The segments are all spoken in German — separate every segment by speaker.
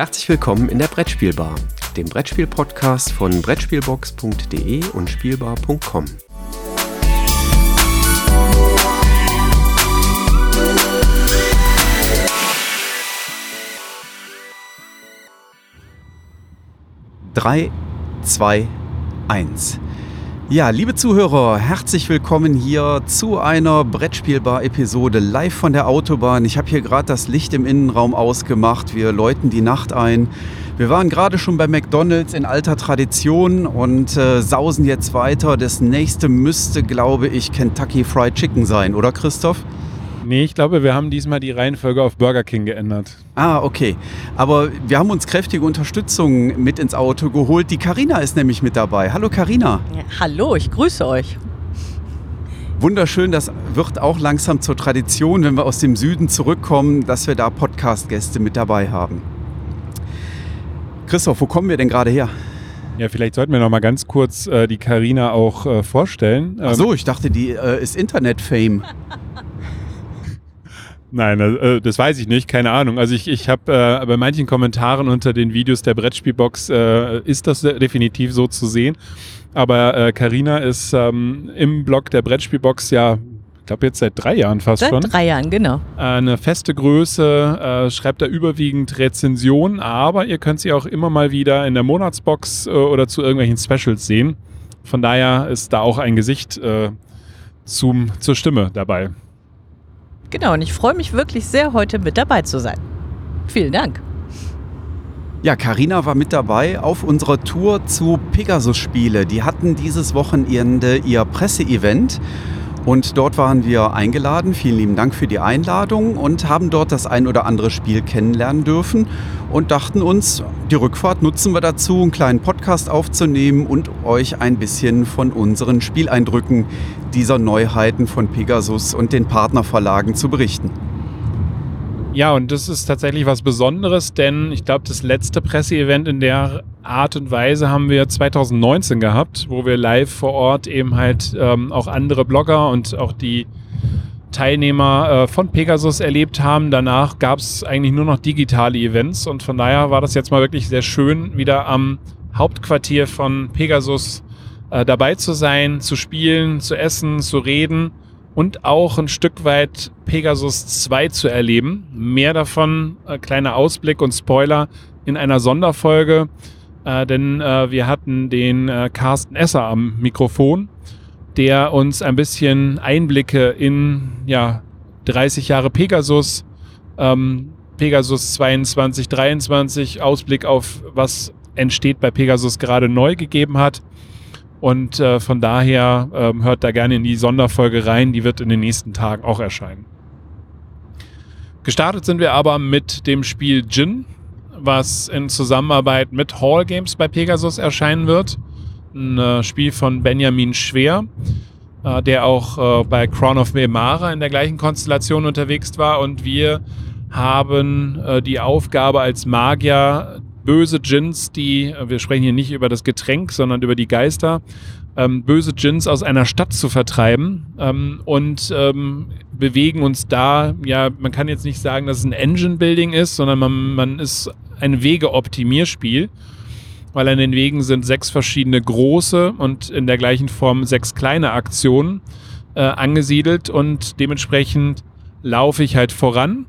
Speaker 1: Herzlich willkommen in der Brettspielbar, dem Brettspiel-Podcast von Brettspielbox.de und Spielbar.com. Drei, zwei, eins. Ja, liebe Zuhörer, herzlich willkommen hier zu einer Brettspielbar-Episode live von der Autobahn. Ich habe hier gerade das Licht im Innenraum ausgemacht. Wir läuten die Nacht ein. Wir waren gerade schon bei McDonald's in alter Tradition und äh, sausen jetzt weiter. Das nächste müsste, glaube ich, Kentucky Fried Chicken sein, oder Christoph?
Speaker 2: Nee, ich glaube, wir haben diesmal die Reihenfolge auf Burger King geändert.
Speaker 1: Ah, okay. Aber wir haben uns kräftige Unterstützung mit ins Auto geholt. Die Karina ist nämlich mit dabei. Hallo Karina.
Speaker 3: Ja, hallo, ich grüße euch.
Speaker 1: Wunderschön, das wird auch langsam zur Tradition, wenn wir aus dem Süden zurückkommen, dass wir da Podcast-Gäste mit dabei haben. Christoph, wo kommen wir denn gerade her?
Speaker 2: Ja, vielleicht sollten wir noch mal ganz kurz äh, die Karina auch äh, vorstellen.
Speaker 1: Ach so, ich dachte, die äh, ist Internet-Fame.
Speaker 2: Nein, äh, das weiß ich nicht, keine Ahnung. Also ich, ich habe äh, bei manchen Kommentaren unter den Videos der Brettspielbox äh, ist das definitiv so zu sehen. Aber Karina äh, ist ähm, im Blog der Brettspielbox ja, ich glaube jetzt seit drei Jahren fast
Speaker 3: seit
Speaker 2: schon.
Speaker 3: Seit drei Jahren, genau.
Speaker 2: Eine feste Größe, äh, schreibt da überwiegend Rezensionen, aber ihr könnt sie auch immer mal wieder in der Monatsbox äh, oder zu irgendwelchen Specials sehen. Von daher ist da auch ein Gesicht zum, zur Stimme dabei.
Speaker 3: Genau, und ich freue mich wirklich sehr, heute mit dabei zu sein. Vielen Dank.
Speaker 1: Ja, Karina war mit dabei auf unserer Tour zu Pegasus Spiele. Die hatten dieses Wochenende ihr Presseevent und dort waren wir eingeladen. Vielen lieben Dank für die Einladung und haben dort das ein oder andere Spiel kennenlernen dürfen und dachten uns, die Rückfahrt nutzen wir dazu, einen kleinen Podcast aufzunehmen und euch ein bisschen von unseren Spieleindrücken dieser Neuheiten von Pegasus und den Partnerverlagen zu berichten.
Speaker 2: Ja, und das ist tatsächlich was Besonderes, denn ich glaube, das letzte Presseevent in der Art und Weise haben wir 2019 gehabt, wo wir live vor Ort eben halt ähm, auch andere Blogger und auch die Teilnehmer äh, von Pegasus erlebt haben. Danach gab es eigentlich nur noch digitale Events und von daher war das jetzt mal wirklich sehr schön, wieder am Hauptquartier von Pegasus äh, dabei zu sein, zu spielen, zu essen, zu reden und auch ein Stück weit Pegasus 2 zu erleben. Mehr davon, äh, kleiner Ausblick und Spoiler in einer Sonderfolge, äh, denn äh, wir hatten den äh, Carsten Esser am Mikrofon, der uns ein bisschen Einblicke in ja, 30 Jahre Pegasus, ähm, Pegasus 22, 23, Ausblick auf was entsteht bei Pegasus gerade neu gegeben hat. Und äh, von daher ähm, hört da gerne in die Sonderfolge rein, die wird in den nächsten Tagen auch erscheinen. Gestartet sind wir aber mit dem Spiel Gin, was in Zusammenarbeit mit Hall Games bei Pegasus erscheinen wird. Ein äh, Spiel von Benjamin Schwer, äh, der auch äh, bei Crown of Memara in der gleichen Konstellation unterwegs war. Und wir haben äh, die Aufgabe als Magier böse Djinns, die, wir sprechen hier nicht über das Getränk, sondern über die Geister, ähm, böse Djinns aus einer Stadt zu vertreiben ähm, und ähm, bewegen uns da, ja, man kann jetzt nicht sagen, dass es ein Engine-Building ist, sondern man, man ist ein Wege-Optimierspiel, weil an den Wegen sind sechs verschiedene große und in der gleichen Form sechs kleine Aktionen äh, angesiedelt und dementsprechend laufe ich halt voran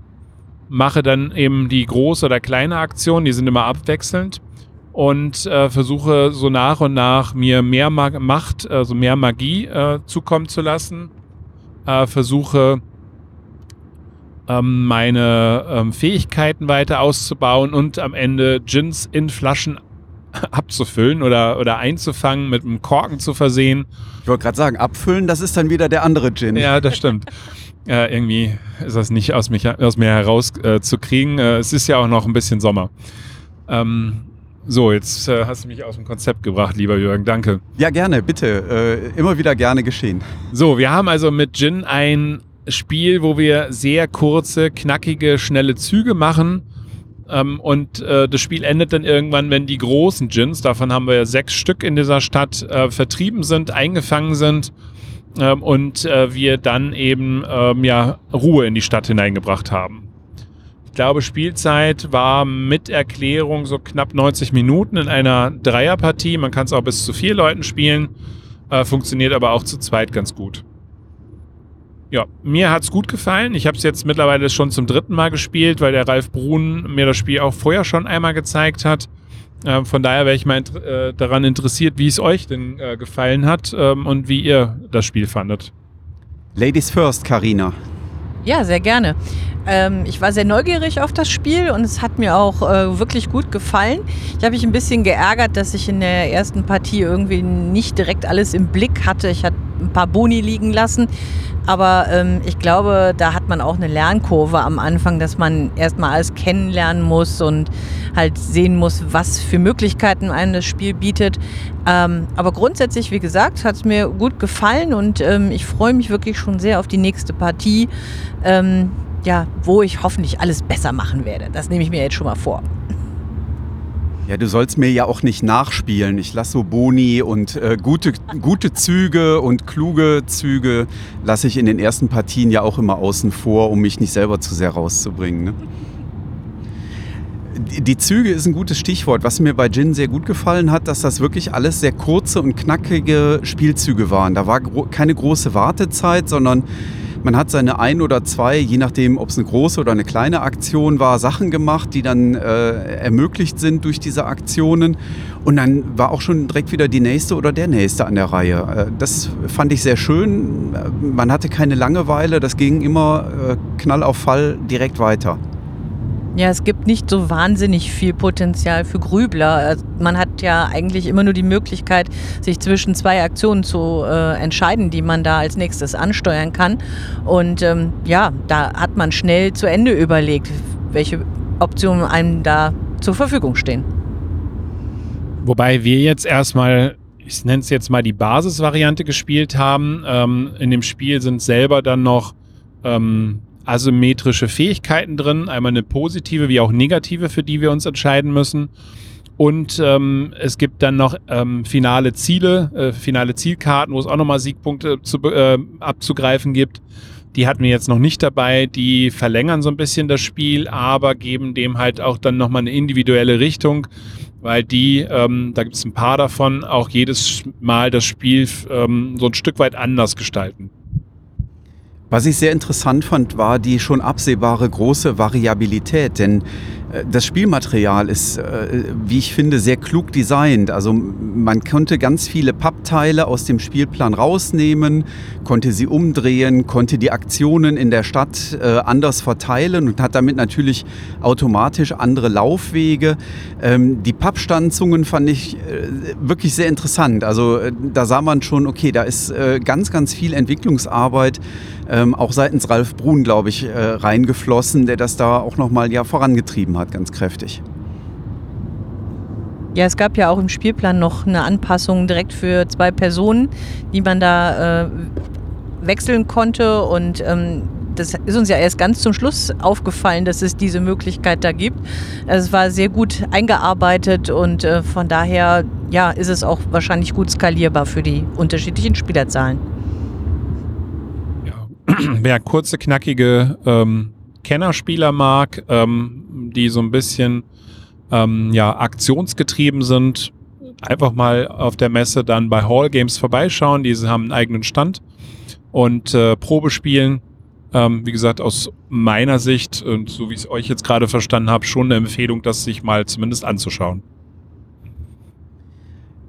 Speaker 2: mache dann eben die große oder kleine Aktion, die sind immer abwechselnd und äh, versuche so nach und nach mir mehr Mag Macht, also mehr Magie äh, zukommen zu lassen. Äh, versuche ähm, meine ähm, Fähigkeiten weiter auszubauen und am Ende Gins in Flaschen abzufüllen oder, oder einzufangen, mit einem Korken zu versehen.
Speaker 1: Ich wollte gerade sagen, abfüllen, das ist dann wieder der andere Gin.
Speaker 2: Ja, das stimmt. Äh, irgendwie ist das nicht aus, mich, aus mir herauszukriegen. Äh, äh, es ist ja auch noch ein bisschen Sommer. Ähm, so, jetzt äh, hast du mich aus dem Konzept gebracht, lieber Jürgen. Danke.
Speaker 1: Ja, gerne, bitte. Äh, immer wieder gerne geschehen.
Speaker 2: So, wir haben also mit Gin ein Spiel, wo wir sehr kurze, knackige, schnelle Züge machen. Ähm, und äh, das Spiel endet dann irgendwann, wenn die großen Gins, davon haben wir ja sechs Stück in dieser Stadt, vertrieben sind, eingefangen sind ähm, und äh, wir dann eben ähm, ja, Ruhe in die Stadt hineingebracht haben. Ich glaube, Spielzeit war mit Erklärung so knapp 90 Minuten in einer Dreierpartie. Man kann es auch bis zu vier Leuten spielen, äh, funktioniert aber auch zu zweit ganz gut. Ja, mir hat's gut gefallen. Ich habe es jetzt mittlerweile schon zum dritten Mal gespielt, weil der Ralf Brun mir das Spiel auch vorher schon einmal gezeigt hat. Ähm, von daher wäre ich mal int äh, daran interessiert, wie es euch denn äh, gefallen hat ähm, und wie ihr das Spiel fandet.
Speaker 1: Ladies first, Karina.
Speaker 3: Ja, sehr gerne. Ähm, ich war sehr neugierig auf das Spiel und es hat mir auch äh, wirklich gut gefallen. Ich habe mich ein bisschen geärgert, dass ich in der ersten Partie irgendwie nicht direkt alles im Blick hatte. Ich hatte ein paar Boni liegen lassen. Aber ähm, ich glaube, da hat man auch eine Lernkurve am Anfang, dass man erstmal alles kennenlernen muss und halt sehen muss, was für Möglichkeiten einem das Spiel bietet. Ähm, aber grundsätzlich, wie gesagt, hat es mir gut gefallen und ähm, ich freue mich wirklich schon sehr auf die nächste Partie, ähm, ja, wo ich hoffentlich alles besser machen werde. Das nehme ich mir jetzt schon mal vor.
Speaker 1: Ja, du sollst mir ja auch nicht nachspielen. Ich lasse so Boni und äh, gute, gute Züge und kluge Züge lasse ich in den ersten Partien ja auch immer außen vor, um mich nicht selber zu sehr rauszubringen. Ne? Die Züge ist ein gutes Stichwort. Was mir bei Jin sehr gut gefallen hat, dass das wirklich alles sehr kurze und knackige Spielzüge waren. Da war keine große Wartezeit, sondern man hat seine ein oder zwei, je nachdem, ob es eine große oder eine kleine Aktion war, Sachen gemacht, die dann äh, ermöglicht sind durch diese Aktionen. Und dann war auch schon direkt wieder die nächste oder der nächste an der Reihe. Äh, das fand ich sehr schön. Man hatte keine Langeweile, das ging immer äh, Knall auf Fall direkt weiter.
Speaker 3: Ja, es gibt nicht so wahnsinnig viel Potenzial für Grübler. Also man hat ja eigentlich immer nur die Möglichkeit, sich zwischen zwei Aktionen zu äh, entscheiden, die man da als nächstes ansteuern kann. Und ähm, ja, da hat man schnell zu Ende überlegt, welche Optionen einem da zur Verfügung stehen.
Speaker 2: Wobei wir jetzt erstmal ich nenne es jetzt mal die Basisvariante gespielt haben. Ähm, in dem Spiel sind selber dann noch ähm, asymmetrische Fähigkeiten drin, einmal eine positive wie auch negative, für die wir uns entscheiden müssen. Und ähm, es gibt dann noch ähm, finale Ziele, äh, finale Zielkarten, wo es auch nochmal Siegpunkte zu, äh, abzugreifen gibt. Die hatten wir jetzt noch nicht dabei. Die verlängern so ein bisschen das Spiel, aber geben dem halt auch dann nochmal eine individuelle Richtung, weil die, ähm, da gibt es ein paar davon, auch jedes Mal das Spiel ähm, so ein Stück weit anders gestalten.
Speaker 1: Was ich sehr interessant fand, war die schon absehbare große Variabilität, denn das Spielmaterial ist, äh, wie ich finde, sehr klug designt. Also man konnte ganz viele Pappteile aus dem Spielplan rausnehmen, konnte sie umdrehen, konnte die Aktionen in der Stadt äh, anders verteilen und hat damit natürlich automatisch andere Laufwege. Ähm, die Pappstanzungen fand ich wirklich sehr interessant. Also da sah man schon, okay, da ist ganz, ganz viel Entwicklungsarbeit ähm, auch seitens Ralf Brun, glaube ich, reingeflossen, der das da auch nochmal ja vorangetrieben hat hat, ganz kräftig.
Speaker 3: Ja, es gab ja auch im Spielplan noch eine Anpassung direkt für zwei Personen, die man da äh, wechseln konnte. Und ähm, das ist uns ja erst ganz zum Schluss aufgefallen, dass es diese Möglichkeit da gibt. Also es war sehr gut eingearbeitet und äh, von daher ja, ist es auch wahrscheinlich gut skalierbar für die unterschiedlichen Spielerzahlen.
Speaker 2: Ja, wer kurze, knackige ähm, Kennerspieler mag, ähm, die so ein bisschen ähm, ja, aktionsgetrieben sind, einfach mal auf der Messe dann bei Hall Games vorbeischauen. Diese haben einen eigenen Stand und äh, Probe spielen. Ähm, wie gesagt, aus meiner Sicht und so wie ich es euch jetzt gerade verstanden habe, schon eine Empfehlung, das sich mal zumindest anzuschauen.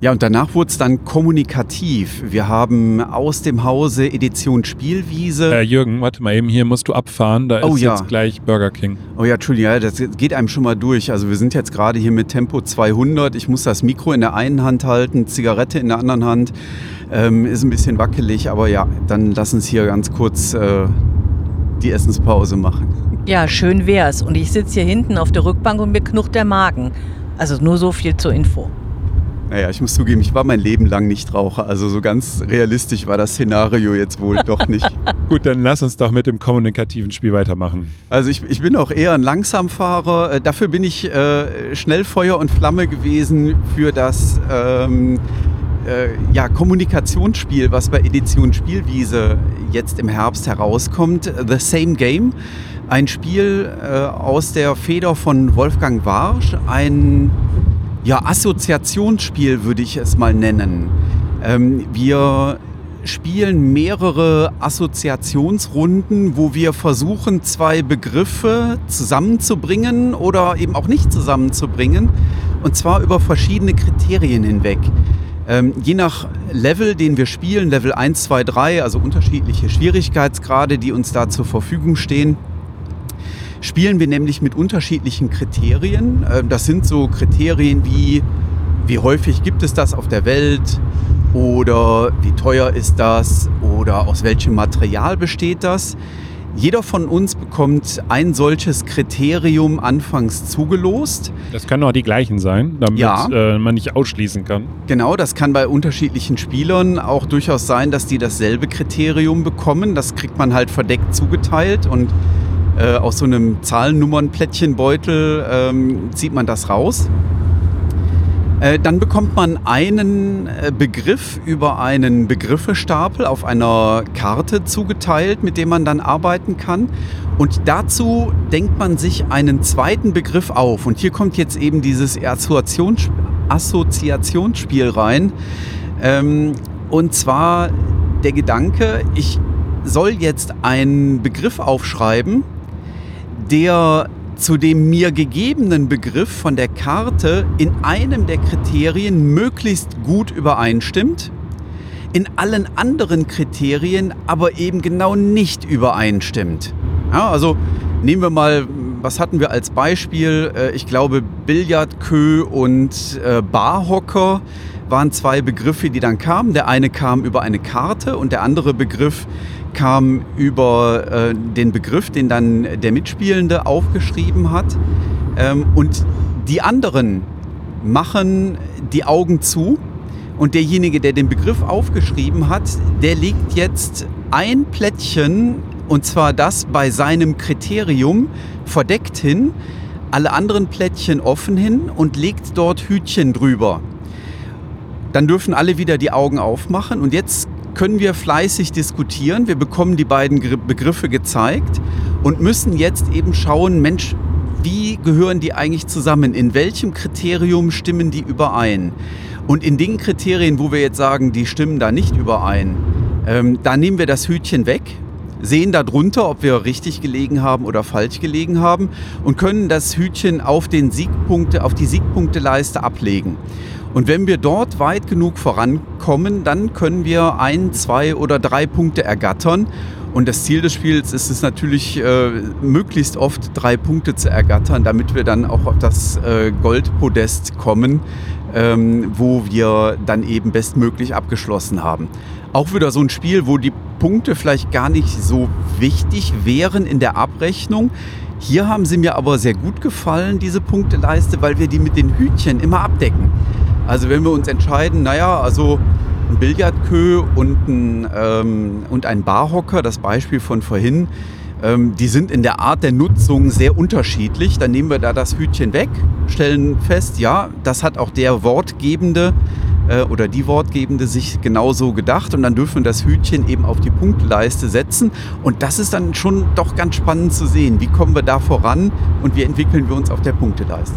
Speaker 1: Ja, und danach wurde es dann kommunikativ. Wir haben aus dem Hause Edition Spielwiese.
Speaker 2: Äh, Jürgen, warte mal eben, hier musst du abfahren. Da oh, ist ja. jetzt gleich Burger King.
Speaker 1: Oh ja, Entschuldigung, das geht einem schon mal durch. Also wir sind jetzt gerade hier mit Tempo 200. Ich muss das Mikro in der einen Hand halten, Zigarette in der anderen Hand. Ähm, ist ein bisschen wackelig, aber ja, dann lass uns hier ganz kurz äh, die Essenspause machen.
Speaker 3: Ja, schön wär's. Und ich sitze hier hinten auf der Rückbank und mir knurrt der Magen. Also nur so viel zur Info.
Speaker 1: Naja, ich muss zugeben, ich war mein Leben lang nicht Raucher. Also so ganz realistisch war das Szenario jetzt wohl doch nicht.
Speaker 2: Gut, dann lass uns doch mit dem kommunikativen Spiel weitermachen.
Speaker 1: Also ich, ich bin auch eher ein Langsamfahrer. Äh, dafür bin ich äh, schnell Feuer und Flamme gewesen für das ähm, äh, ja, Kommunikationsspiel, was bei Edition Spielwiese jetzt im Herbst herauskommt. The Same Game. ein Spiel äh, aus der Feder von Wolfgang Warsch, ein ja, Assoziationsspiel würde ich es mal nennen. Ähm, wir spielen mehrere Assoziationsrunden, wo wir versuchen, zwei Begriffe zusammenzubringen oder eben auch nicht zusammenzubringen. Und zwar über verschiedene Kriterien hinweg. Ähm, je nach Level, den wir spielen, Level 1, 2, 3, also unterschiedliche Schwierigkeitsgrade, die uns da zur Verfügung stehen, spielen wir nämlich mit unterschiedlichen Kriterien. Ähm, das sind so Kriterien wie, wie häufig gibt es das auf der Welt oder wie teuer ist das oder aus welchem Material besteht das. Jeder von uns bekommt ein solches Kriterium anfangs zugelost.
Speaker 2: Das können auch die gleichen sein, damit ja. äh, man nicht ausschließen kann.
Speaker 1: Genau, das kann bei unterschiedlichen Spielern auch durchaus sein, dass die dasselbe Kriterium bekommen. Das kriegt man halt verdeckt zugeteilt und äh, aus so einem Zahlennummernplättchenbeutel ähm, zieht man das raus. Äh, dann bekommt man einen äh, Begriff über einen Begriffestapel auf einer Karte zugeteilt, mit dem man dann arbeiten kann. Und dazu denkt man sich einen zweiten Begriff auf. Und hier kommt jetzt eben dieses Assoziations Assoziationsspiel rein. Ähm, und zwar der Gedanke, ich soll jetzt einen Begriff aufschreiben, der zu dem mir gegebenen Begriff von der Karte in einem der Kriterien möglichst gut übereinstimmt, in allen anderen Kriterien aber eben genau nicht übereinstimmt. Ja, also nehmen wir mal, was hatten wir als Beispiel? Äh, ich glaube, Billardkö und äh, Barhocker waren zwei Begriffe, die dann kamen. Der eine kam über eine Karte und der andere Begriff kam über äh, den Begriff, den dann der Mitspielende aufgeschrieben hat. Ähm, und die anderen machen die Augen zu und derjenige, der den Begriff aufgeschrieben hat, der legt jetzt ein Plättchen, und zwar das bei seinem Kriterium, verdeckt hin, alle anderen Plättchen offen hin und legt dort Hütchen drüber. Dann dürfen alle wieder die Augen aufmachen und jetzt können wir fleißig diskutieren. Wir bekommen die beiden Begriffe gezeigt und müssen jetzt eben schauen, Mensch, wie gehören die eigentlich zusammen? In welchem Kriterium stimmen die überein? Und in den Kriterien, wo wir jetzt sagen, die stimmen da nicht überein, ähm, da nehmen wir das Hütchen weg, sehen darunter, ob wir richtig gelegen haben oder falsch gelegen haben und können das Hütchen auf, den Siegpunkte, auf die Siegpunkteleiste ablegen. Und wenn wir dort weit genug vorankommen, dann können wir ein, zwei oder drei Punkte ergattern. Und das Ziel des Spiels ist es natürlich, äh, möglichst oft drei Punkte zu ergattern, damit wir dann auch auf das äh, Goldpodest kommen, ähm, wo wir dann eben bestmöglich abgeschlossen haben. Auch wieder so ein Spiel, wo die Punkte vielleicht gar nicht so wichtig wären in der Abrechnung. Hier haben sie mir aber sehr gut gefallen, diese Punkteleiste, weil wir die mit den Hütchen immer abdecken. Also wenn wir uns entscheiden, naja, also ein Billardkö und ein, ähm, und ein Barhocker, das Beispiel von vorhin, ähm, die sind in der Art der Nutzung sehr unterschiedlich. Dann nehmen wir da das Hütchen weg, stellen fest, ja, das hat auch der Wortgebende äh, oder die Wortgebende sich genauso gedacht und dann dürfen wir das Hütchen eben auf die Punktleiste setzen. Und das ist dann schon doch ganz spannend zu sehen. Wie kommen wir da voran und wie entwickeln wir uns auf der Punkteleiste?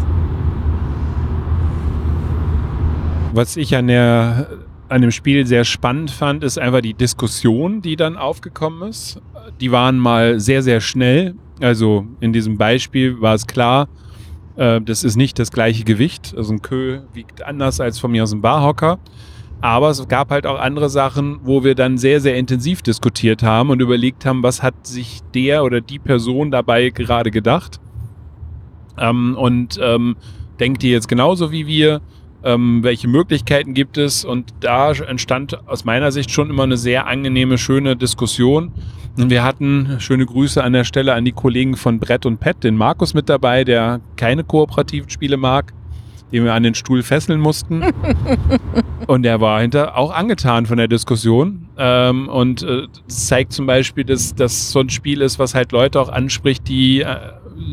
Speaker 2: Was ich an, der, an dem Spiel sehr spannend fand, ist einfach die Diskussion, die dann aufgekommen ist. Die waren mal sehr, sehr schnell. Also in diesem Beispiel war es klar, äh, das ist nicht das gleiche Gewicht. Also ein Kö wiegt anders als von mir aus ein Barhocker. Aber es gab halt auch andere Sachen, wo wir dann sehr, sehr intensiv diskutiert haben und überlegt haben, was hat sich der oder die Person dabei gerade gedacht. Ähm, und ähm, denkt ihr jetzt genauso wie wir? Ähm, welche Möglichkeiten gibt es. Und da entstand aus meiner Sicht schon immer eine sehr angenehme, schöne Diskussion. Und wir hatten schöne Grüße an der Stelle an die Kollegen von Brett und Pet, den Markus mit dabei, der keine kooperativen Spiele mag, den wir an den Stuhl fesseln mussten. und der war hinter auch angetan von der Diskussion. Ähm, und äh, das zeigt zum Beispiel, dass das so ein Spiel ist, was halt Leute auch anspricht, die äh,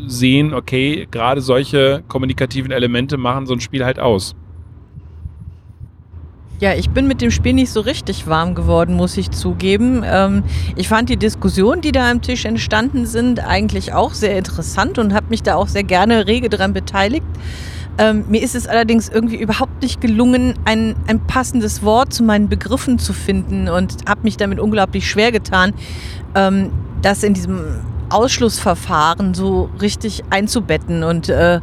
Speaker 2: sehen, okay, gerade solche kommunikativen Elemente machen so ein Spiel halt aus.
Speaker 3: Ja, ich bin mit dem Spiel nicht so richtig warm geworden, muss ich zugeben. Ähm, ich fand die Diskussionen, die da am Tisch entstanden sind, eigentlich auch sehr interessant und habe mich da auch sehr gerne rege dran beteiligt. Ähm, mir ist es allerdings irgendwie überhaupt nicht gelungen, ein, ein passendes Wort zu meinen Begriffen zu finden und habe mich damit unglaublich schwer getan, ähm, das in diesem Ausschlussverfahren so richtig einzubetten. Und äh,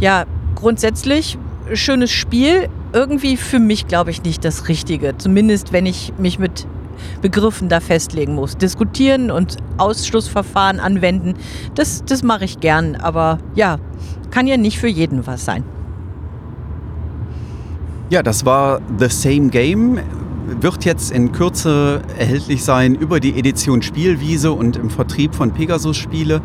Speaker 3: ja, grundsätzlich schönes Spiel, irgendwie für mich glaube ich nicht das Richtige. Zumindest wenn ich mich mit Begriffen da festlegen muss. Diskutieren und Ausschlussverfahren anwenden, das, das mache ich gern. Aber ja, kann ja nicht für jeden was sein.
Speaker 1: Ja, das war The Same Game. Wird jetzt in Kürze erhältlich sein über die Edition Spielwiese und im Vertrieb von Pegasus Spiele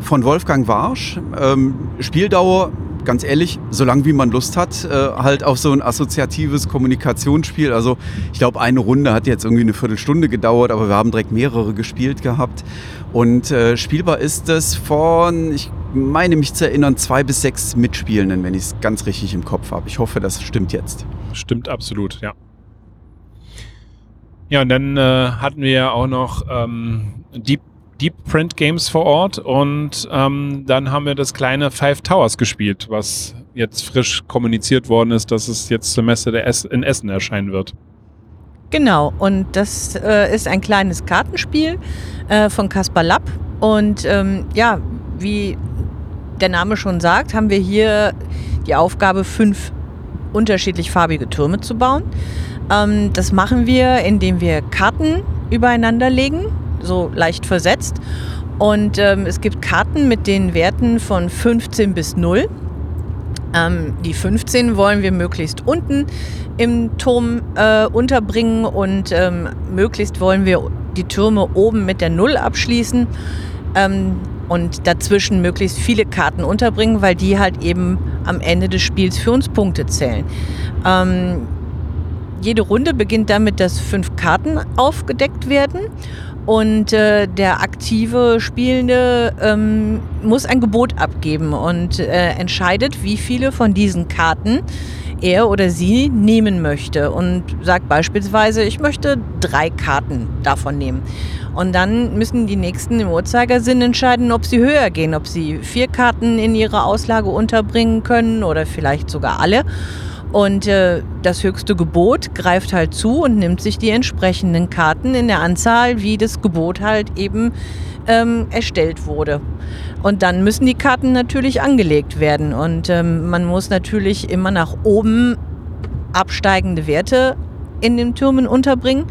Speaker 1: von Wolfgang Warsch. Ähm, Spieldauer ganz ehrlich, solange wie man Lust hat, äh, halt auf so ein assoziatives Kommunikationsspiel. Also ich glaube, eine Runde hat jetzt irgendwie eine Viertelstunde gedauert, aber wir haben direkt mehrere gespielt gehabt. Und äh, spielbar ist es von, ich meine mich zu erinnern, zwei bis sechs Mitspielenden, wenn ich es ganz richtig im Kopf habe. Ich hoffe, das stimmt jetzt.
Speaker 2: Stimmt absolut, ja. Ja, und dann äh, hatten wir ja auch noch ähm, Deep Deep Print Games vor Ort und ähm, dann haben wir das kleine Five Towers gespielt, was jetzt frisch kommuniziert worden ist, dass es jetzt zur Messe es in Essen erscheinen wird.
Speaker 3: Genau, und das äh, ist ein kleines Kartenspiel äh, von Caspar Lapp. Und ähm, ja, wie der Name schon sagt, haben wir hier die Aufgabe, fünf unterschiedlich farbige Türme zu bauen. Ähm, das machen wir, indem wir Karten übereinander legen so leicht versetzt. Und ähm, es gibt Karten mit den Werten von 15 bis 0. Ähm, die 15 wollen wir möglichst unten im Turm äh, unterbringen und ähm, möglichst wollen wir die Türme oben mit der 0 abschließen ähm, und dazwischen möglichst viele Karten unterbringen, weil die halt eben am Ende des Spiels für uns Punkte zählen. Ähm, jede Runde beginnt damit, dass fünf Karten aufgedeckt werden und äh, der aktive Spielende ähm, muss ein Gebot abgeben und äh, entscheidet, wie viele von diesen Karten er oder sie nehmen möchte. Und sagt beispielsweise, ich möchte drei Karten davon nehmen. Und dann müssen die nächsten im Uhrzeigersinn entscheiden, ob sie höher gehen, ob sie vier Karten in ihrer Auslage unterbringen können oder vielleicht sogar alle. Und äh, das höchste Gebot greift halt zu und nimmt sich die entsprechenden Karten in der Anzahl, wie das Gebot halt eben ähm, erstellt wurde. Und dann müssen die Karten natürlich angelegt werden. Und ähm, man muss natürlich immer nach oben absteigende Werte in den Türmen unterbringen.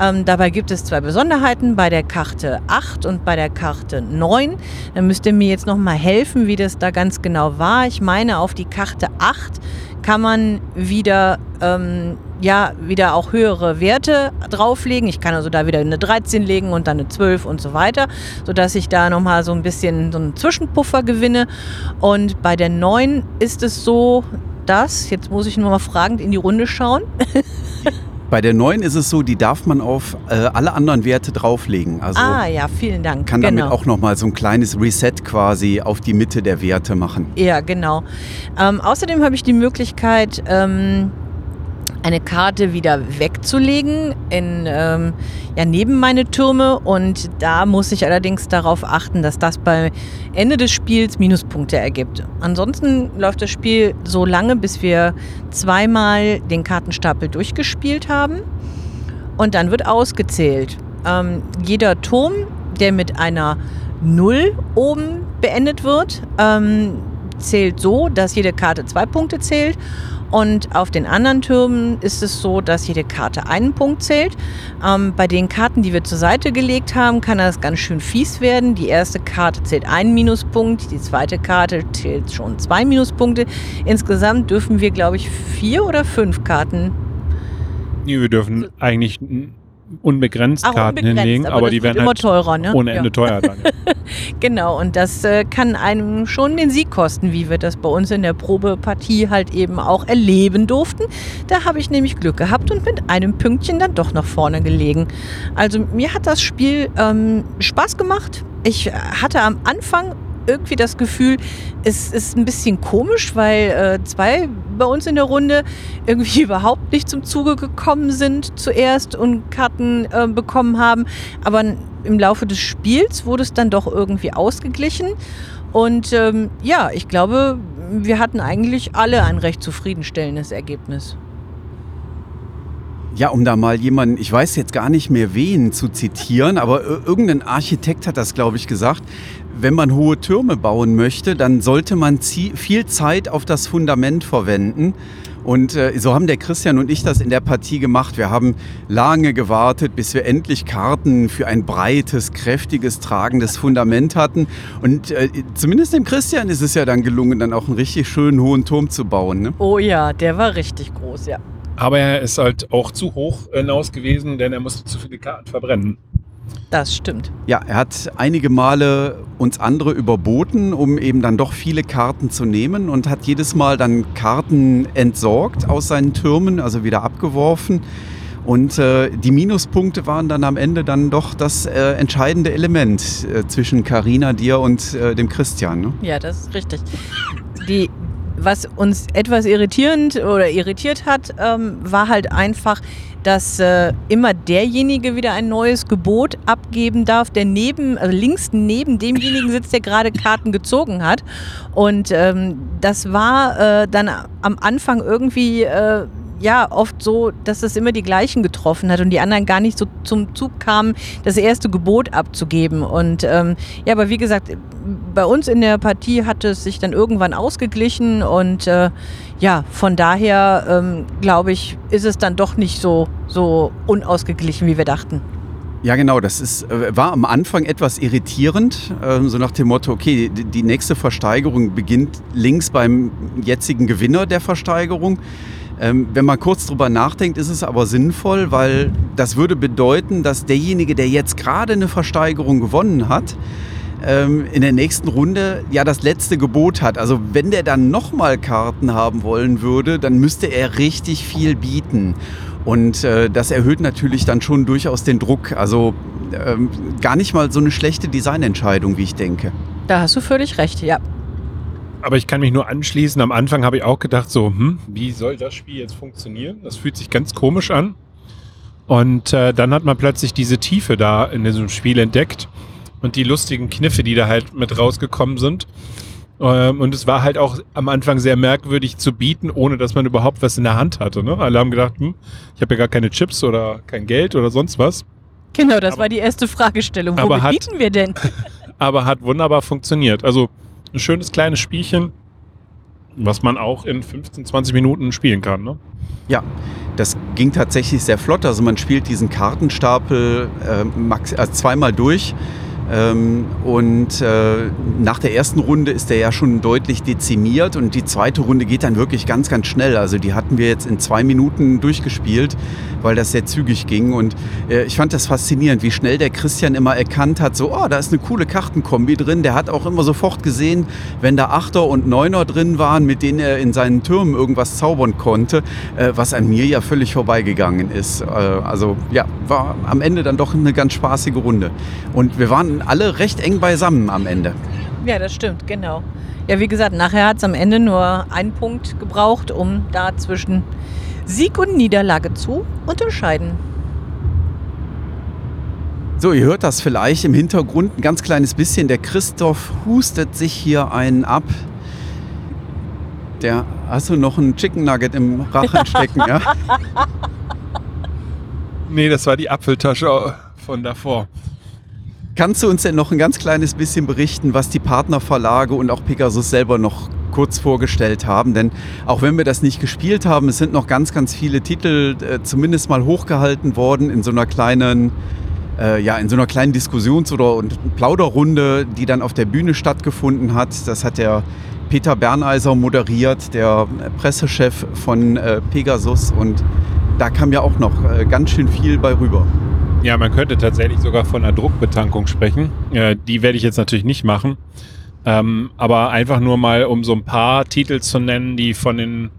Speaker 3: Ähm, dabei gibt es zwei Besonderheiten bei der Karte 8 und bei der Karte 9. Dann müsst ihr mir jetzt nochmal helfen, wie das da ganz genau war. Ich meine, auf die Karte 8 kann man wieder, ähm, ja, wieder auch höhere Werte drauflegen. Ich kann also da wieder eine 13 legen und dann eine 12 und so weiter, sodass ich da nochmal so ein bisschen so einen Zwischenpuffer gewinne. Und bei der 9 ist es so, dass, jetzt muss ich nur mal fragend in die Runde schauen.
Speaker 1: Bei der neuen ist es so, die darf man auf äh, alle anderen Werte drauflegen.
Speaker 3: Also ah ja, vielen Dank.
Speaker 1: Kann genau. damit auch nochmal so ein kleines Reset quasi auf die Mitte der Werte machen.
Speaker 3: Ja, genau. Ähm, außerdem habe ich die Möglichkeit, ähm, eine Karte wieder wegzulegen in, ähm, ja, neben meine Türme. Und da muss ich allerdings darauf achten, dass das bei Ende des Spiels Minuspunkte ergibt. Ansonsten läuft das Spiel so lange, bis wir zweimal den Kartenstapel durchgespielt haben. Und dann wird ausgezählt. Ähm, jeder Turm, der mit einer Null oben beendet wird, ähm, zählt so, dass jede Karte zwei Punkte zählt und auf den anderen Türmen ist es so, dass jede Karte einen Punkt zählt. Ähm, bei den Karten, die wir zur Seite gelegt haben, kann das ganz schön fies werden. Die erste Karte zählt einen Minuspunkt, die zweite Karte zählt schon zwei Minuspunkte. Insgesamt dürfen wir, glaube ich, vier oder fünf Karten.
Speaker 2: Nee, wir dürfen eigentlich unbegrenzt Ach, Karten unbegrenzt, hinlegen, aber, aber die werden
Speaker 3: immer halt teurer, ne?
Speaker 2: ohne Ende ja. teuer dann.
Speaker 3: genau, und das äh, kann einem schon den Sieg kosten, wie wir das bei uns in der Probepartie halt eben auch erleben durften. Da habe ich nämlich Glück gehabt und mit einem Pünktchen dann doch nach vorne gelegen. Also mir hat das Spiel ähm, Spaß gemacht. Ich hatte am Anfang irgendwie das Gefühl, es ist ein bisschen komisch, weil äh, zwei bei uns in der Runde irgendwie überhaupt nicht zum Zuge gekommen sind zuerst und Karten äh, bekommen haben. Aber im Laufe des Spiels wurde es dann doch irgendwie ausgeglichen. Und ähm, ja, ich glaube, wir hatten eigentlich alle ein recht zufriedenstellendes Ergebnis.
Speaker 1: Ja, um da mal jemanden, ich weiß jetzt gar nicht mehr wen zu zitieren, aber irgendein Architekt hat das, glaube ich, gesagt. Wenn man hohe Türme bauen möchte, dann sollte man viel Zeit auf das Fundament verwenden. Und äh, so haben der Christian und ich das in der Partie gemacht. Wir haben lange gewartet, bis wir endlich Karten für ein breites, kräftiges, tragendes Fundament hatten. Und äh, zumindest dem Christian ist es ja dann gelungen, dann auch einen richtig schönen hohen Turm zu bauen. Ne?
Speaker 3: Oh ja, der war richtig groß, ja.
Speaker 2: Aber er ist halt auch zu hoch hinaus gewesen, denn er musste zu viele Karten verbrennen.
Speaker 3: Das stimmt.
Speaker 1: Ja, er hat einige Male uns andere überboten, um eben dann doch viele Karten zu nehmen und hat jedes Mal dann Karten entsorgt aus seinen Türmen, also wieder abgeworfen. Und äh, die Minuspunkte waren dann am Ende dann doch das äh, entscheidende Element äh, zwischen Karina, dir und äh, dem Christian. Ne?
Speaker 3: Ja, das ist richtig. Die, was uns etwas irritierend oder irritiert hat, ähm, war halt einfach, dass äh, immer derjenige wieder ein neues Gebot abgeben darf, der neben, also links neben demjenigen sitzt, der gerade Karten gezogen hat. Und ähm, das war äh, dann am Anfang irgendwie äh, ja oft so, dass es immer die gleichen getroffen hat und die anderen gar nicht so zum Zug kamen, das erste Gebot abzugeben. Und ähm, ja, aber wie gesagt, bei uns in der Partie hat es sich dann irgendwann ausgeglichen und äh, ja, von daher ähm, glaube ich, ist es dann doch nicht so, so unausgeglichen, wie wir dachten.
Speaker 1: Ja, genau. Das ist, äh, war am Anfang etwas irritierend, ähm, so nach dem Motto, okay, die, die nächste Versteigerung beginnt links beim jetzigen Gewinner der Versteigerung. Ähm, wenn man kurz drüber nachdenkt, ist es aber sinnvoll, weil das würde bedeuten, dass derjenige, der jetzt gerade eine Versteigerung gewonnen hat, ähm, in der nächsten Runde ja das letzte Gebot hat. Also wenn der dann nochmal Karten haben wollen würde, dann müsste er richtig viel bieten. Und äh, das erhöht natürlich dann schon durchaus den Druck. Also ähm, gar nicht mal so eine schlechte Designentscheidung, wie ich denke.
Speaker 3: Da hast du völlig recht, ja.
Speaker 2: Aber ich kann mich nur anschließen. Am Anfang habe ich auch gedacht, so, hm, wie soll das Spiel jetzt funktionieren? Das fühlt sich ganz komisch an. Und äh, dann hat man plötzlich diese Tiefe da in diesem Spiel entdeckt und die lustigen Kniffe, die da halt mit rausgekommen sind. Ähm, und es war halt auch am Anfang sehr merkwürdig zu bieten, ohne dass man überhaupt was in der Hand hatte. Ne? Alle haben gedacht, hm, ich habe ja gar keine Chips oder kein Geld oder sonst was.
Speaker 3: Genau, das aber, war die erste Fragestellung. Wo bieten wir denn?
Speaker 2: aber hat wunderbar funktioniert. Also ein schönes kleines Spielchen, was man auch in 15, 20 Minuten spielen kann. Ne?
Speaker 1: Ja, das ging tatsächlich sehr flott. Also man spielt diesen Kartenstapel äh, max, äh, zweimal durch. Ähm, und äh, nach der ersten Runde ist der ja schon deutlich dezimiert und die zweite Runde geht dann wirklich ganz, ganz schnell. Also die hatten wir jetzt in zwei Minuten durchgespielt, weil das sehr zügig ging. Und äh, ich fand das faszinierend, wie schnell der Christian immer erkannt hat, so, oh, da ist eine coole Kartenkombi drin. Der hat auch immer sofort gesehen, wenn da Achter und Neuner drin waren, mit denen er in seinen Türmen irgendwas zaubern konnte, äh, was an mir ja völlig vorbeigegangen ist. Also ja, war am Ende dann doch eine ganz spaßige Runde. Und wir waren alle recht eng beisammen am Ende.
Speaker 3: Ja, das stimmt, genau. Ja, wie gesagt, nachher hat es am Ende nur einen Punkt gebraucht, um da zwischen Sieg und Niederlage zu unterscheiden.
Speaker 1: So, ihr hört das vielleicht im Hintergrund ein ganz kleines bisschen. Der Christoph hustet sich hier einen ab. Der, hast du noch ein Chicken Nugget im Rachen stecken, ja?
Speaker 2: Nee, das war die Apfeltasche von davor.
Speaker 1: Kannst du uns denn noch ein ganz kleines bisschen berichten, was die Partnerverlage und auch Pegasus selber noch kurz vorgestellt haben? Denn auch wenn wir das nicht gespielt haben, es sind noch ganz, ganz viele Titel äh, zumindest mal hochgehalten worden in so einer kleinen, äh, ja, in so einer kleinen Diskussions- oder und Plauderrunde, die dann auf der Bühne stattgefunden hat. Das hat der Peter Berneiser moderiert, der Pressechef von äh, Pegasus und da kam ja auch noch äh, ganz schön viel bei rüber.
Speaker 2: Ja, man könnte tatsächlich sogar von einer Druckbetankung sprechen. Äh, die werde ich jetzt natürlich nicht machen. Ähm, aber einfach nur mal, um so ein paar Titel zu nennen, die von den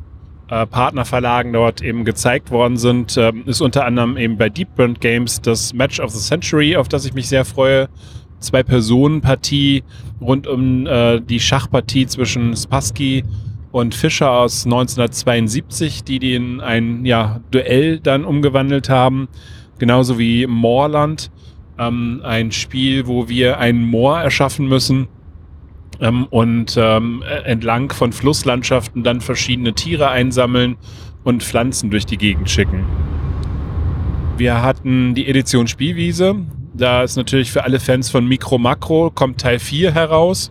Speaker 2: äh, Partnerverlagen dort eben gezeigt worden sind, äh, ist unter anderem eben bei Deep Burnt Games das Match of the Century, auf das ich mich sehr freue, Zwei-Personen-Partie rund um äh, die Schachpartie zwischen Spassky und Fischer aus 1972, die die in ein ja, Duell dann umgewandelt haben. Genauso wie Moorland, ähm, ein Spiel, wo wir ein Moor erschaffen müssen ähm, und ähm, entlang von Flusslandschaften dann verschiedene Tiere einsammeln und Pflanzen durch die Gegend schicken. Wir hatten die Edition Spielwiese. Da ist natürlich für alle Fans von Mikro Makro kommt Teil 4 heraus.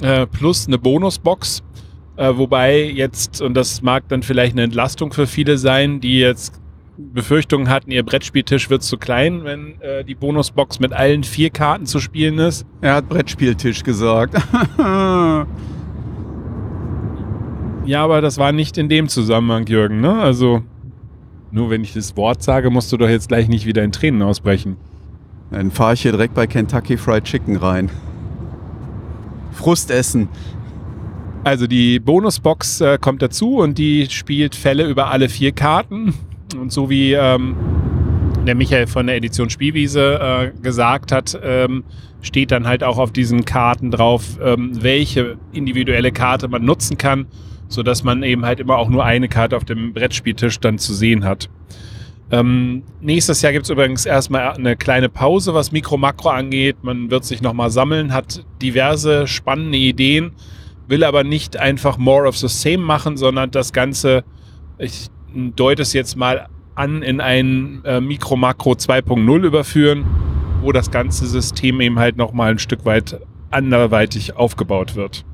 Speaker 2: Äh, plus eine Bonusbox. Äh, wobei jetzt, und das mag dann vielleicht eine Entlastung für viele sein, die jetzt Befürchtungen hatten, ihr Brettspieltisch wird zu klein, wenn äh, die Bonusbox mit allen vier Karten zu spielen ist.
Speaker 1: Er hat Brettspieltisch gesagt.
Speaker 2: ja, aber das war nicht in dem Zusammenhang, Jürgen. Ne? Also nur wenn ich das Wort sage, musst du doch jetzt gleich nicht wieder in Tränen ausbrechen.
Speaker 1: Dann fahre ich hier direkt bei Kentucky Fried Chicken rein. Frustessen.
Speaker 2: Also die Bonusbox äh, kommt dazu und die spielt Fälle über alle vier Karten. Und so wie ähm, der Michael von der Edition Spielwiese äh, gesagt hat, ähm, steht dann halt auch auf diesen Karten drauf, ähm, welche individuelle Karte man nutzen kann, sodass man eben halt immer auch nur eine Karte auf dem Brettspieltisch dann zu sehen hat. Ähm, nächstes Jahr gibt es übrigens erstmal eine kleine Pause, was Mikro-Makro angeht. Man wird sich nochmal sammeln, hat diverse spannende Ideen, will aber nicht einfach more of the same machen, sondern das Ganze, ich deute es jetzt mal an, in ein äh, Mikro-Makro 2.0 überführen, wo das ganze System eben halt nochmal ein Stück weit anderweitig aufgebaut wird.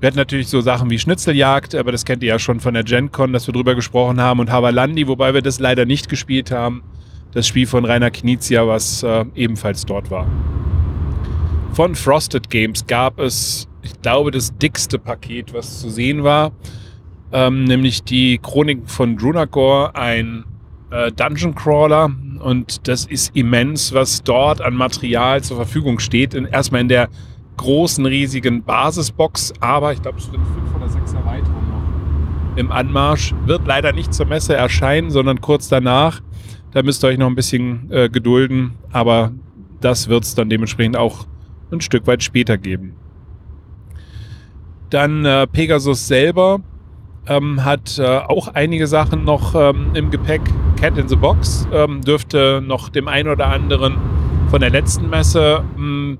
Speaker 2: Wir hatten natürlich so Sachen wie Schnitzeljagd, aber das kennt ihr ja schon von der GenCon, dass wir drüber gesprochen haben und Havalandi, wobei wir das leider nicht gespielt haben. Das Spiel von Rainer Knizia, was äh, ebenfalls dort war. Von Frosted Games gab es, ich glaube, das dickste Paket, was zu sehen war ähm, nämlich die Chroniken von Drunagor, ein äh, Dungeon Crawler. Und das ist immens, was dort an Material zur Verfügung steht. In, erstmal in der großen, riesigen Basisbox, aber ich glaube, es sind fünf oder sechs Erweiterungen noch im Anmarsch. Wird leider nicht zur Messe erscheinen, sondern kurz danach. Da müsst ihr euch noch ein bisschen äh, gedulden, aber das wird es dann dementsprechend auch ein Stück weit später geben. Dann äh, Pegasus selber ähm, hat äh, auch einige Sachen noch ähm, im Gepäck. Cat in the Box ähm, dürfte noch dem einen oder anderen von der letzten Messe hm,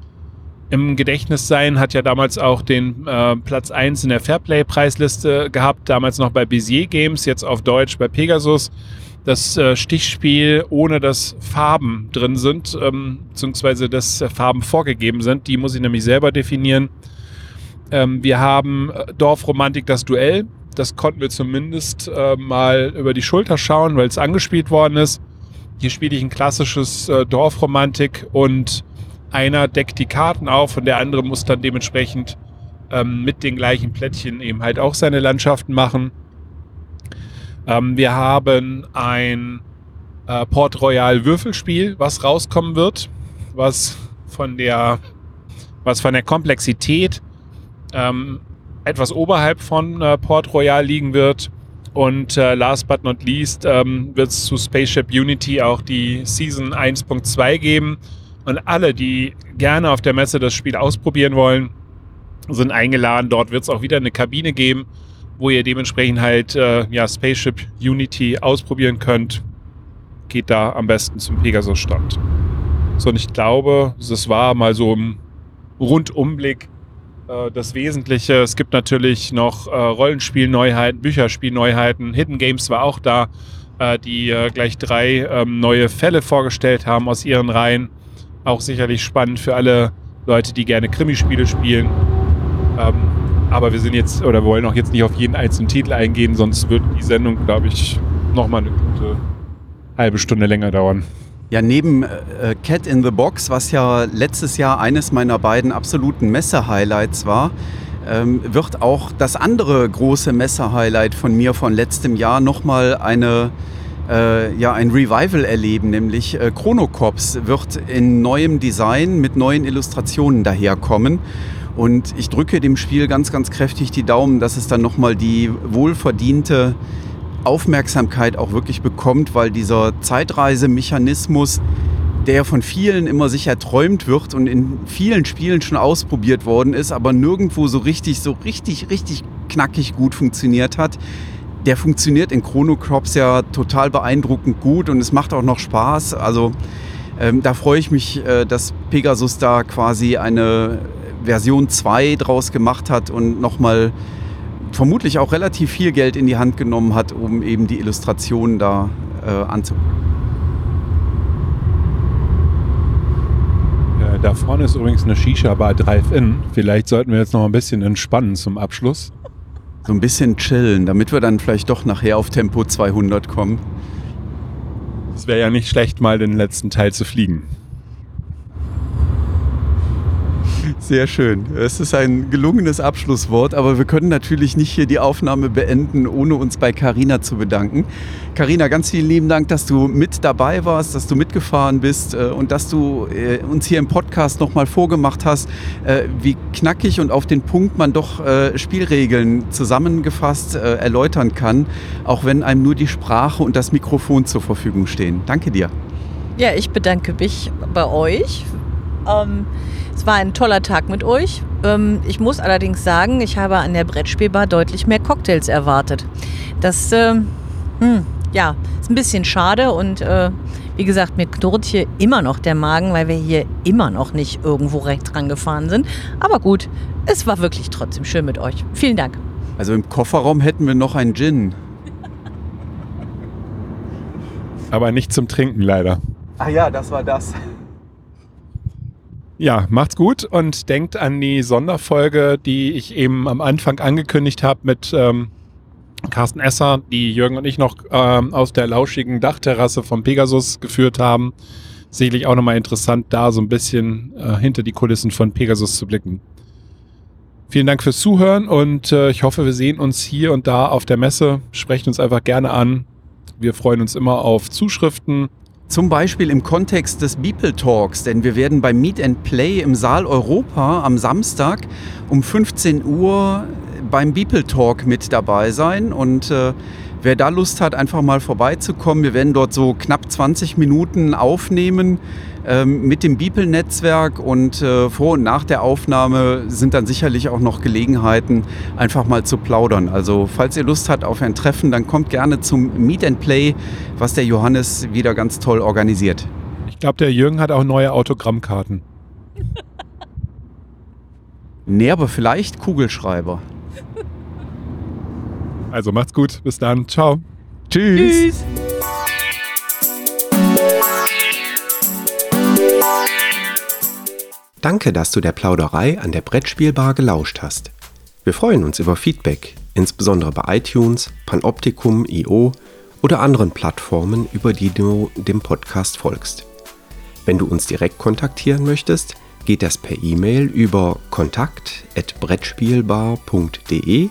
Speaker 2: im Gedächtnis sein. Hat ja damals auch den äh, Platz 1 in der Fairplay-Preisliste gehabt, damals noch bei Bezier Games, jetzt auf Deutsch bei Pegasus. Das äh, Stichspiel, ohne dass Farben drin sind, ähm, beziehungsweise dass Farben vorgegeben sind, die muss ich nämlich selber definieren. Ähm, wir haben äh, Dorfromantik das Duell, das konnten wir zumindest äh, mal über die Schulter schauen, weil es angespielt worden ist. Hier spiele ich ein klassisches äh, Dorfromantik und einer deckt die Karten auf und der andere muss dann dementsprechend ähm, mit den gleichen Plättchen eben halt auch seine Landschaften machen. Ähm, wir haben ein äh, Port Royal Würfelspiel, was rauskommen wird, was von der, was von der Komplexität ähm, etwas oberhalb von äh, Port Royal liegen wird. Und äh, last but not least ähm, wird es zu Spaceship Unity auch die Season 1.2 geben. Und alle, die gerne auf der Messe das Spiel ausprobieren wollen, sind eingeladen. Dort wird es auch wieder eine Kabine geben, wo ihr dementsprechend halt äh, ja, Spaceship Unity ausprobieren könnt. Geht da am besten zum Pegasus-Stand. So, und ich glaube, das war mal so ein Rundumblick das Wesentliche. Es gibt natürlich noch äh, Rollenspielneuheiten, Bücherspielneuheiten. Hidden Games war auch da, äh, die äh, gleich drei ähm, neue Fälle vorgestellt haben aus ihren Reihen. Auch sicherlich spannend für alle Leute, die gerne Krimispiele spielen. Ähm, aber wir sind jetzt oder wollen auch jetzt nicht auf jeden einzelnen Titel eingehen, sonst wird die Sendung, glaube ich, nochmal eine gute halbe Stunde länger dauern.
Speaker 1: Ja, neben äh, Cat in the Box, was ja letztes Jahr eines meiner beiden absoluten Messe-Highlights war, ähm, wird auch das andere große Messe-Highlight von mir von letztem Jahr nochmal eine, äh, ja, ein Revival erleben, nämlich äh, Chronocops wird in neuem Design mit neuen Illustrationen daherkommen. Und ich drücke dem Spiel ganz, ganz kräftig die Daumen, dass es dann nochmal die wohlverdiente Aufmerksamkeit auch wirklich bekommt, weil dieser Zeitreisemechanismus der von vielen immer sich erträumt wird und in vielen Spielen schon ausprobiert worden ist, aber nirgendwo so richtig, so richtig, richtig knackig gut funktioniert hat. Der funktioniert in Chrono Crops ja total beeindruckend gut und es macht auch noch Spaß. Also ähm, da freue ich mich, äh, dass Pegasus da quasi eine Version 2 draus gemacht hat und nochmal vermutlich auch relativ viel Geld in die Hand genommen hat, um eben die Illustrationen da äh, anzugucken.
Speaker 2: Da vorne ist übrigens eine Shisha-Bar Drive-In. Vielleicht sollten wir jetzt noch ein bisschen entspannen zum Abschluss.
Speaker 1: So ein bisschen chillen, damit wir dann vielleicht doch nachher auf Tempo 200 kommen.
Speaker 2: Es wäre ja nicht schlecht, mal den letzten Teil zu fliegen.
Speaker 1: Sehr schön. Es ist ein gelungenes Abschlusswort, aber wir können natürlich nicht hier die Aufnahme beenden, ohne uns bei Carina zu bedanken. Carina, ganz vielen lieben Dank, dass du mit dabei warst, dass du mitgefahren bist äh, und dass du äh, uns hier im Podcast nochmal vorgemacht hast, äh, wie knackig und auf den Punkt man doch Spielregeln zusammengefasst erläutern kann, auch wenn einem nur die Sprache und das Mikrofon zur Verfügung stehen. Danke dir.
Speaker 3: Ja, ich bedanke mich bei euch. Ähm es war ein toller Tag mit euch. Ähm, ich muss allerdings sagen, ich habe an der Brettspielbar deutlich mehr Cocktails erwartet. Das, äh, hm, ja, ist ein bisschen schade und äh, wie gesagt, mir knurrt hier immer noch der Magen, weil wir hier immer noch nicht irgendwo rechts rangefahren sind. Aber gut, es war wirklich trotzdem schön mit euch. Vielen Dank.
Speaker 1: Also im Kofferraum hätten wir noch einen Gin.
Speaker 2: Aber nicht zum Trinken leider.
Speaker 1: Ach ja, das war das.
Speaker 2: Ja, macht's gut und denkt an die Sonderfolge, die ich eben am Anfang angekündigt habe mit ähm, Carsten Esser, die Jürgen und ich noch ähm, aus der lauschigen Dachterrasse vom Pegasus geführt haben. Sicherlich auch nochmal interessant, da so ein bisschen äh, hinter die Kulissen von Pegasus zu blicken. Vielen Dank fürs Zuhören und äh, ich hoffe, wir sehen uns hier und da auf der Messe. Sprecht uns einfach gerne an. Wir freuen uns immer auf Zuschriften
Speaker 1: zum Beispiel im Kontext des Beeple Talks, denn wir werden beim Meet and Play im Saal Europa am Samstag um 15 Uhr beim Beeple Talk mit dabei sein. Und äh, wer da Lust hat, einfach mal vorbeizukommen, wir werden dort so knapp 20 Minuten aufnehmen ähm, mit dem Beeple-Netzwerk und äh, vor und nach der Aufnahme sind dann sicherlich auch noch Gelegenheiten, einfach mal zu plaudern. Also falls ihr Lust habt auf ein Treffen, dann kommt gerne zum Meet and Play, was der Johannes wieder ganz toll organisiert.
Speaker 2: Ich glaube, der Jürgen hat auch neue Autogrammkarten.
Speaker 1: nee, aber vielleicht Kugelschreiber.
Speaker 2: Also macht's gut. Bis dann. Ciao.
Speaker 1: Tschüss. Tschüss.
Speaker 4: Danke, dass du der Plauderei an der Brettspielbar gelauscht hast. Wir freuen uns über Feedback, insbesondere bei iTunes, Panoptikum, IO oder anderen Plattformen, über die du dem Podcast folgst. Wenn du uns direkt kontaktieren möchtest, geht das per E-Mail über kontakt@brettspielbar.de